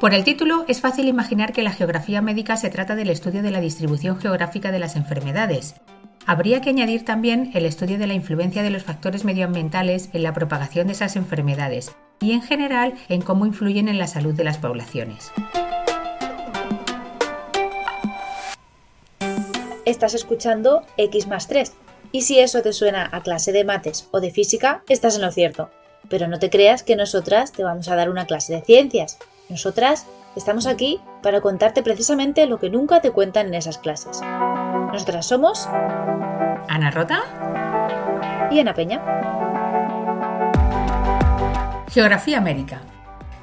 Por el título es fácil imaginar que la geografía médica se trata del estudio de la distribución geográfica de las enfermedades. Habría que añadir también el estudio de la influencia de los factores medioambientales en la propagación de esas enfermedades y en general en cómo influyen en la salud de las poblaciones. Estás escuchando X más 3 y si eso te suena a clase de mates o de física, estás en lo cierto. Pero no te creas que nosotras te vamos a dar una clase de ciencias. Nosotras estamos aquí para contarte precisamente lo que nunca te cuentan en esas clases. Nosotras somos Ana Rota y Ana Peña. Geografía América.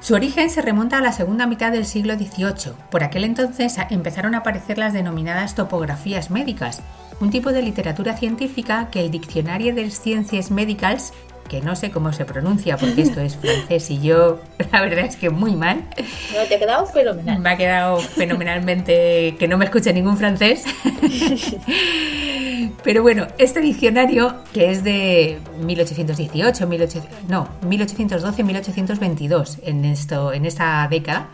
Su origen se remonta a la segunda mitad del siglo XVIII. Por aquel entonces empezaron a aparecer las denominadas topografías médicas, un tipo de literatura científica que el Diccionario de Ciencias Médicas que no sé cómo se pronuncia porque esto es francés y yo la verdad es que muy mal. No, te ha quedado fenomenal. Me ha quedado fenomenalmente que no me escuche ningún francés. Pero bueno, este diccionario, que es de 1818, 18, no, 1812-1822, en, esto, en esta década,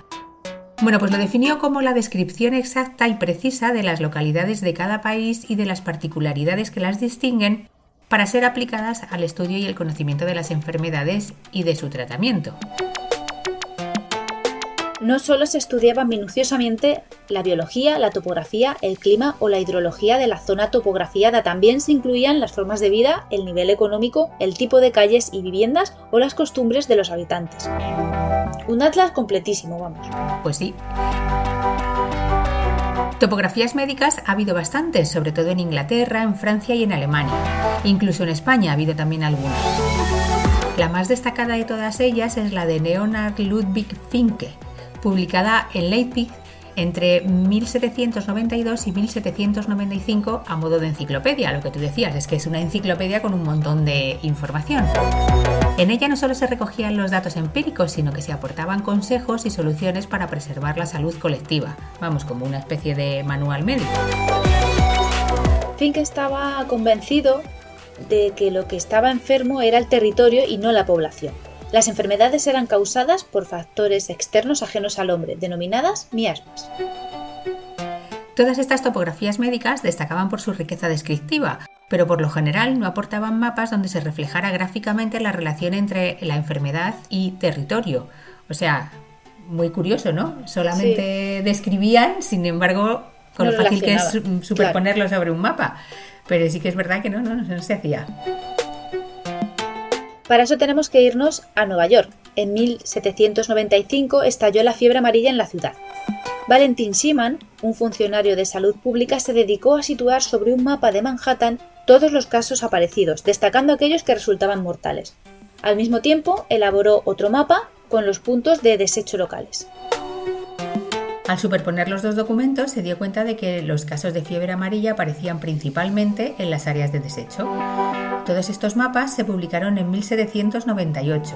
bueno, pues lo definió como la descripción exacta y precisa de las localidades de cada país y de las particularidades que las distinguen para ser aplicadas al estudio y el conocimiento de las enfermedades y de su tratamiento. No solo se estudiaba minuciosamente la biología, la topografía, el clima o la hidrología de la zona topografiada, también se incluían las formas de vida, el nivel económico, el tipo de calles y viviendas o las costumbres de los habitantes. Un atlas completísimo, vamos. Pues sí. Topografías médicas ha habido bastantes, sobre todo en Inglaterra, en Francia y en Alemania. Incluso en España ha habido también algunas. La más destacada de todas ellas es la de Leonard Ludwig Finke, publicada en Leipzig entre 1792 y 1795 a modo de enciclopedia. Lo que tú decías es que es una enciclopedia con un montón de información. En ella no solo se recogían los datos empíricos, sino que se aportaban consejos y soluciones para preservar la salud colectiva. Vamos, como una especie de manual médico. Fink estaba convencido de que lo que estaba enfermo era el territorio y no la población. Las enfermedades eran causadas por factores externos ajenos al hombre, denominadas miasmas. Todas estas topografías médicas destacaban por su riqueza descriptiva, pero por lo general no aportaban mapas donde se reflejara gráficamente la relación entre la enfermedad y territorio. O sea, muy curioso, ¿no? Solamente describían, sin embargo, con lo fácil que es superponerlo sobre un mapa. Pero sí que es verdad que no, no, no se hacía. Para eso tenemos que irnos a Nueva York. En 1795 estalló la fiebre amarilla en la ciudad. Valentin Siman, un funcionario de salud pública, se dedicó a situar sobre un mapa de Manhattan todos los casos aparecidos, destacando aquellos que resultaban mortales. Al mismo tiempo, elaboró otro mapa con los puntos de desecho locales. Al superponer los dos documentos se dio cuenta de que los casos de fiebre amarilla aparecían principalmente en las áreas de desecho. Todos estos mapas se publicaron en 1798.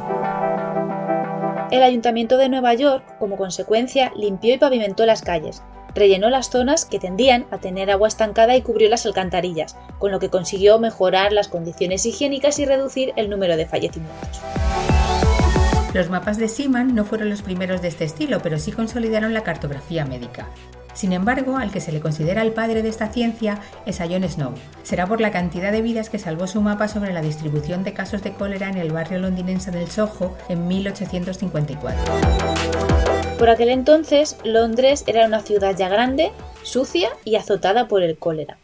El Ayuntamiento de Nueva York, como consecuencia, limpió y pavimentó las calles, rellenó las zonas que tendían a tener agua estancada y cubrió las alcantarillas, con lo que consiguió mejorar las condiciones higiénicas y reducir el número de fallecimientos. Los mapas de Seaman no fueron los primeros de este estilo, pero sí consolidaron la cartografía médica. Sin embargo, al que se le considera el padre de esta ciencia es a John Snow. Será por la cantidad de vidas que salvó su mapa sobre la distribución de casos de cólera en el barrio londinense del Soho en 1854. Por aquel entonces, Londres era una ciudad ya grande, sucia y azotada por el cólera.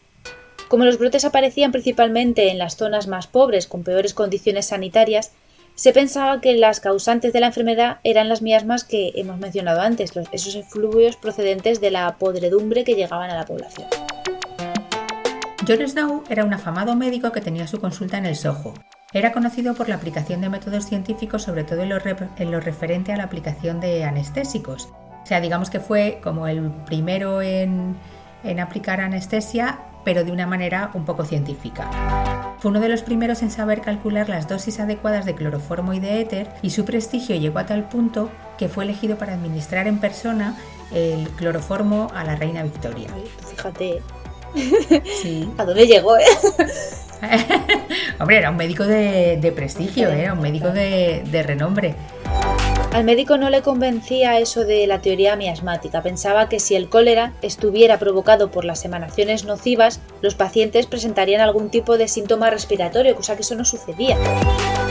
Como los brotes aparecían principalmente en las zonas más pobres con peores condiciones sanitarias, se pensaba que las causantes de la enfermedad eran las miasmas que hemos mencionado antes, esos efluvios procedentes de la podredumbre que llegaban a la población. John Snow era un afamado médico que tenía su consulta en el Soho. Era conocido por la aplicación de métodos científicos, sobre todo en lo, en lo referente a la aplicación de anestésicos. O sea, digamos que fue como el primero en aplicar anestesia pero de una manera un poco científica. Fue uno de los primeros en saber calcular las dosis adecuadas de cloroformo y de éter y su prestigio llegó a tal punto que fue elegido para administrar en persona el cloroformo a la reina Victoria. fíjate. Sí. ¿A dónde llegó? Eh? Hombre, era un médico de, prestigio, ¿eh? un médico de, de renombre. Al médico no le convencía eso de la teoría miasmática. Pensaba que si el cólera estuviera provocado por las emanaciones nocivas, los pacientes presentarían algún tipo de síntoma respiratorio, cosa que eso no sucedía.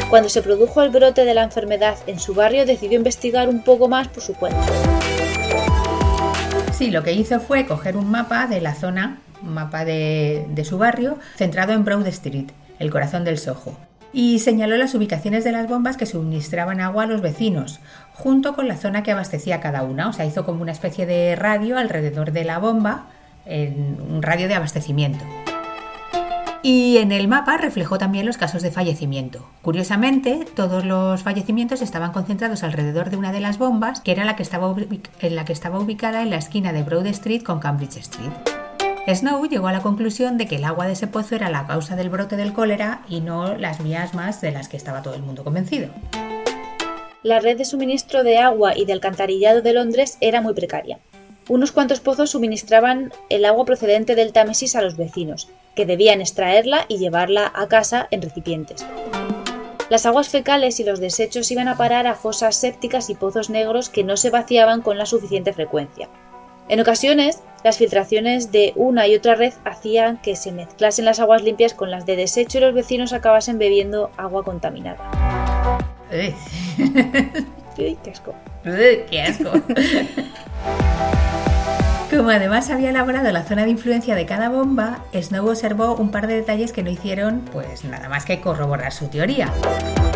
Cuando se produjo el brote de la enfermedad en su barrio, decidió investigar un poco más por su cuenta. Sí, lo que hizo fue coger un mapa de la zona, un mapa de, de su barrio, centrado en Broad Street, el corazón del Soho y señaló las ubicaciones de las bombas que suministraban agua a los vecinos, junto con la zona que abastecía cada una. O sea, hizo como una especie de radio alrededor de la bomba, en un radio de abastecimiento. Y en el mapa reflejó también los casos de fallecimiento. Curiosamente, todos los fallecimientos estaban concentrados alrededor de una de las bombas, que era la que estaba, en la que estaba ubicada en la esquina de Broad Street con Cambridge Street. Snow llegó a la conclusión de que el agua de ese pozo era la causa del brote del cólera y no las miasmas de las que estaba todo el mundo convencido. La red de suministro de agua y de alcantarillado de Londres era muy precaria. Unos cuantos pozos suministraban el agua procedente del Támesis a los vecinos, que debían extraerla y llevarla a casa en recipientes. Las aguas fecales y los desechos iban a parar a fosas sépticas y pozos negros que no se vaciaban con la suficiente frecuencia. En ocasiones, las filtraciones de una y otra red hacían que se mezclasen las aguas limpias con las de desecho y los vecinos acabasen bebiendo agua contaminada. ¡Qué asco! ¡Qué asco! Como además había elaborado la zona de influencia de cada bomba, Snow observó un par de detalles que no hicieron pues nada más que corroborar su teoría.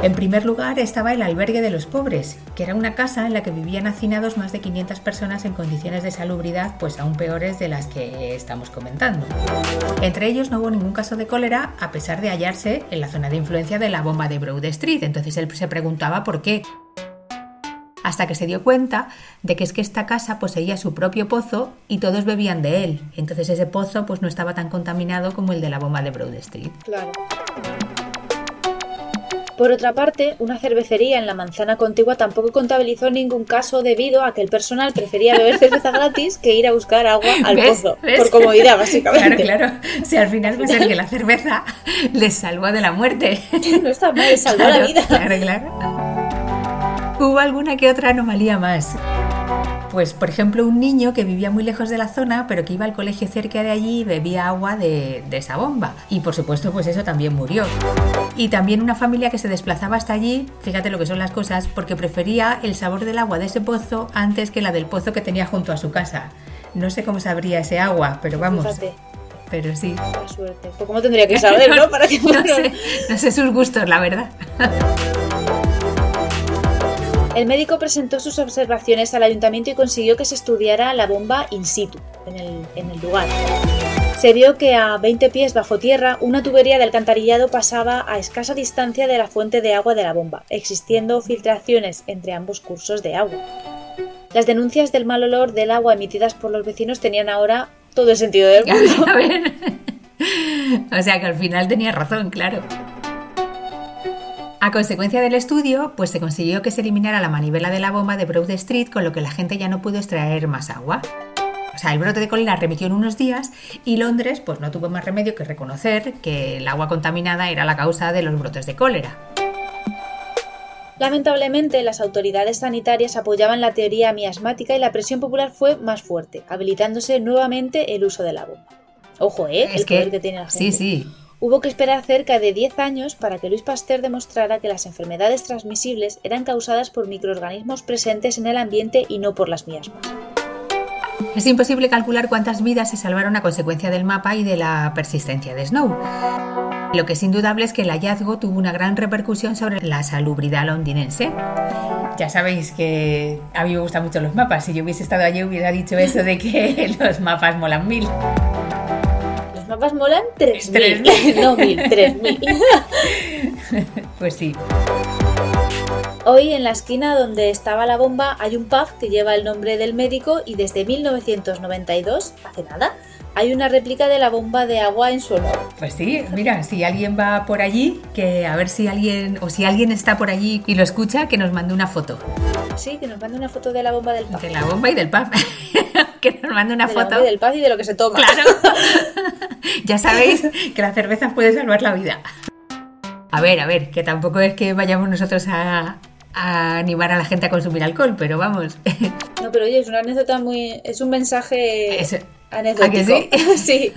En primer lugar estaba el albergue de los pobres, que era una casa en la que vivían hacinados más de 500 personas en condiciones de salubridad pues aún peores de las que estamos comentando. Entre ellos no hubo ningún caso de cólera a pesar de hallarse en la zona de influencia de la bomba de Broad Street, entonces él se preguntaba por qué hasta que se dio cuenta de que es que esta casa poseía su propio pozo y todos bebían de él. Entonces ese pozo pues no estaba tan contaminado como el de la bomba de Broad Street. Claro. Por otra parte, una cervecería en la manzana contigua tampoco contabilizó ningún caso debido a que el personal prefería beber cerveza gratis que ir a buscar agua al pozo. Por comodidad, básicamente. Claro, claro. Si al final puede ser que la cerveza les salvó de la muerte. No está mal, salvó la vida. Claro, claro hubo alguna que otra anomalía más. Pues, por ejemplo, un niño que vivía muy lejos de la zona, pero que iba al colegio cerca de allí y bebía agua de, esa bomba. Y por supuesto, pues eso también murió. Y también una familia que se desplazaba hasta allí, fíjate lo que son las cosas, porque prefería el sabor del agua de ese pozo antes que la del pozo que tenía junto a su casa. No sé cómo sabría ese agua, pero vamos. Fíjate. Pero sí. Qué suerte. Pues cómo tendría que saber, ¿no? Para que no, sé, no sé sus gustos, la verdad. El médico presentó sus observaciones al ayuntamiento y consiguió que se estudiara la bomba in situ, en el, lugar. Se vio que a 20 pies bajo tierra una tubería de alcantarillado pasaba a escasa distancia de la fuente de agua de la bomba, existiendo filtraciones entre ambos cursos de agua. Las denuncias del mal olor del agua emitidas por los vecinos tenían ahora todo el sentido del mundo. O sea que al final tenía razón, claro. A consecuencia del estudio, pues se consiguió que se eliminara la manivela de la bomba de Broad Street, con lo que la gente ya no pudo extraer más agua. O sea, el brote de cólera remitió en unos días y Londres pues no tuvo más remedio que reconocer que el agua contaminada era la causa de los brotes de cólera. Lamentablemente, las autoridades sanitarias apoyaban la teoría miasmática y la presión popular fue más fuerte, habilitándose nuevamente el uso de la bomba. Ojo, ¿eh? Es el que, poder que tiene la gente. Sí, sí. Hubo que esperar cerca de 10 años para que Luis Pasteur demostrara que las enfermedades transmisibles eran causadas por microorganismos presentes en el ambiente y no por las miasmas. Es imposible calcular cuántas vidas se salvaron a consecuencia del mapa y de la persistencia de Snow. Lo que es indudable es que el hallazgo tuvo una gran repercusión sobre la salubridad londinense. Ya sabéis que a mí me gustan mucho los mapas. Si yo hubiese estado allí hubiera dicho eso de que los mapas molan mil mapas molan 3.000. no 1.000, 3.000. pues sí. Hoy en la esquina donde estaba la bomba hay un pub que lleva el nombre del médico y desde 1992, hace nada, hay una réplica de la bomba de agua en su honor. Pues sí, mira, si alguien va por allí, que a ver si alguien, o si alguien está por allí y lo escucha, que nos mande una foto. Sí, que nos mande una foto de la bomba del pub. De la bomba y del pub. que nos mande una foto. del pub y de lo que se toma. Claro. ya sabéis que la cerveza puede salvar la vida. A ver, a ver, que tampoco es que vayamos nosotros a, a animar a la gente a consumir alcohol, pero vamos. No, pero oye, es una anécdota muy. Es un mensaje Es- anecdótico. ¿A que sí? sí.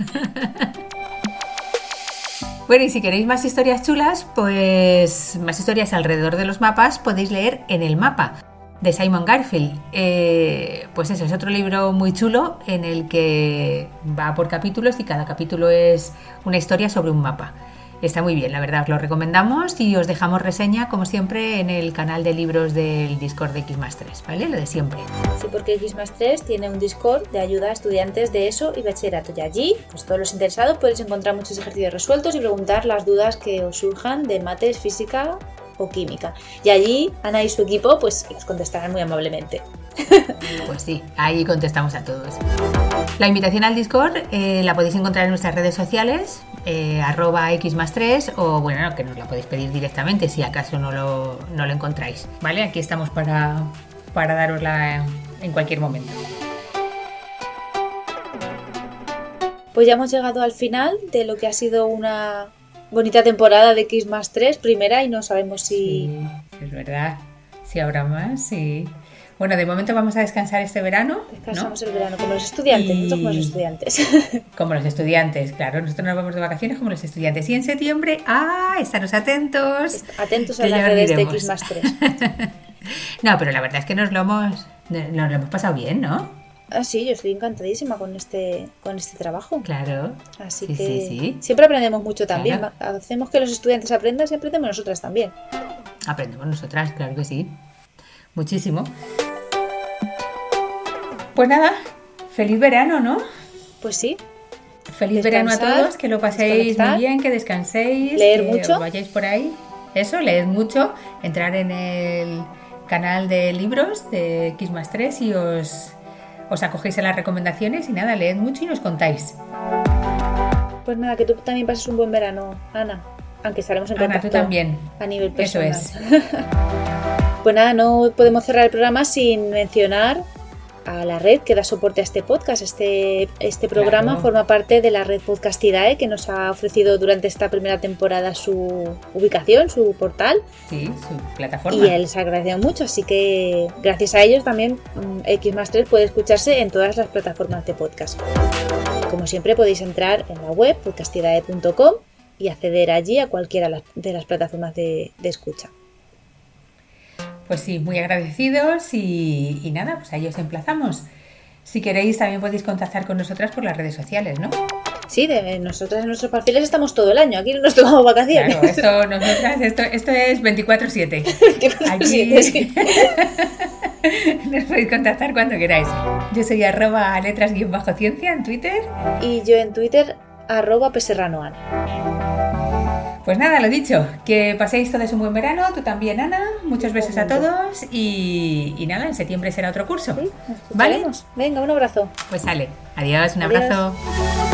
Bueno, y si queréis más historias chulas, pues más historias alrededor de los mapas, podéis leer En el mapa de Simon Garfield. Eh, pues eso, es otro libro muy chulo en el que va por capítulos y cada capítulo es una historia sobre un mapa. Está muy bien, la verdad, os lo recomendamos y os dejamos reseña, como siempre, en el canal de libros del Discord de X 3, ¿vale? Lo de siempre. Sí, porque X 3 tiene un Discord de ayuda a estudiantes de ESO y bachillerato. Y allí, pues todos los interesados podéis encontrar muchos ejercicios resueltos y preguntar las dudas que os surjan de mates, física o química. Y allí Ana y su equipo pues os contestarán muy amablemente. Pues sí, ahí contestamos a todos. La invitación al Discord eh, la podéis encontrar en nuestras redes sociales, eh, arroba x más 3, o bueno, no, que nos la podéis pedir directamente si acaso no lo, no lo encontráis. ¿Vale? Aquí estamos para, para darosla en cualquier momento. Pues ya hemos llegado al final de lo que ha sido una bonita temporada de X 3, primera, y no sabemos si... Sí, es verdad. Si habrá más, sí. Bueno, de momento vamos a descansar este verano. ¿no? Descansamos el verano, como los estudiantes, Y- nosotros como los estudiantes. Como los estudiantes, claro. Nosotros nos vamos de vacaciones como los estudiantes. Y en septiembre, ¡ah! Estaros atentos. Atentos a las redes de. X 3. No, pero la verdad es que nos lo hemos, nos lo hemos pasado bien, ¿no? Ah, sí, yo estoy encantadísima con este, con este trabajo. Claro. Así Sí, que sí, sí. siempre aprendemos mucho también. Claro. Hacemos que los estudiantes aprendan y aprendemos nosotras también. Aprendemos nosotras, claro que sí. Muchísimo. Pues nada, feliz verano, ¿no? Pues sí, Feliz verano a todos, que lo paséis muy bien, que descanséis, leer que mucho. os vayáis por ahí. Eso, leed mucho, entrar en el canal de libros de X 3 y os, os acogéis a las recomendaciones y nada, leed mucho y nos contáis. pues nada, que tú también pases un buen verano, Ana. Aunque estaremos en Ana, contacto tú también. a nivel Eso personal. es. Pues nada, no podemos cerrar el programa sin mencionar a la red que da soporte a este podcast. Este, este programa Claro. forma parte de la red Podcastidae que nos ha ofrecido durante esta primera temporada su ubicación, su portal. Sí, su plataforma. Y les agradecemos mucho, así que gracias a ellos también mm, X 3 puede escucharse en todas las plataformas de podcast. Como siempre podéis entrar en la web podcastidae.com y acceder allí a cualquiera de las- de las plataformas de, de escucha. Pues sí, muy agradecidos y, y nada, pues ahí os emplazamos. Si queréis también podéis contactar con nosotras por las redes sociales, ¿no? Sí, de, nosotras en nuestros perfiles estamos todo el año, aquí no nos tomamos vacaciones. Claro, esto, nosotras, esto, esto es 24-7. Aquí Sí, sí. nos podéis contactar cuando queráis. Yo soy arroba letras-ciencia en Twitter. Y yo en Twitter, arroba peserranoan. Pues nada, lo dicho, que paséis todos un buen verano, tú también, Ana. Muchos besos a todos y, y nada, en septiembre será otro curso. ¿Sí? ¿Vale? Venga, un abrazo. Pues sale. Adiós, un Adiós. abrazo.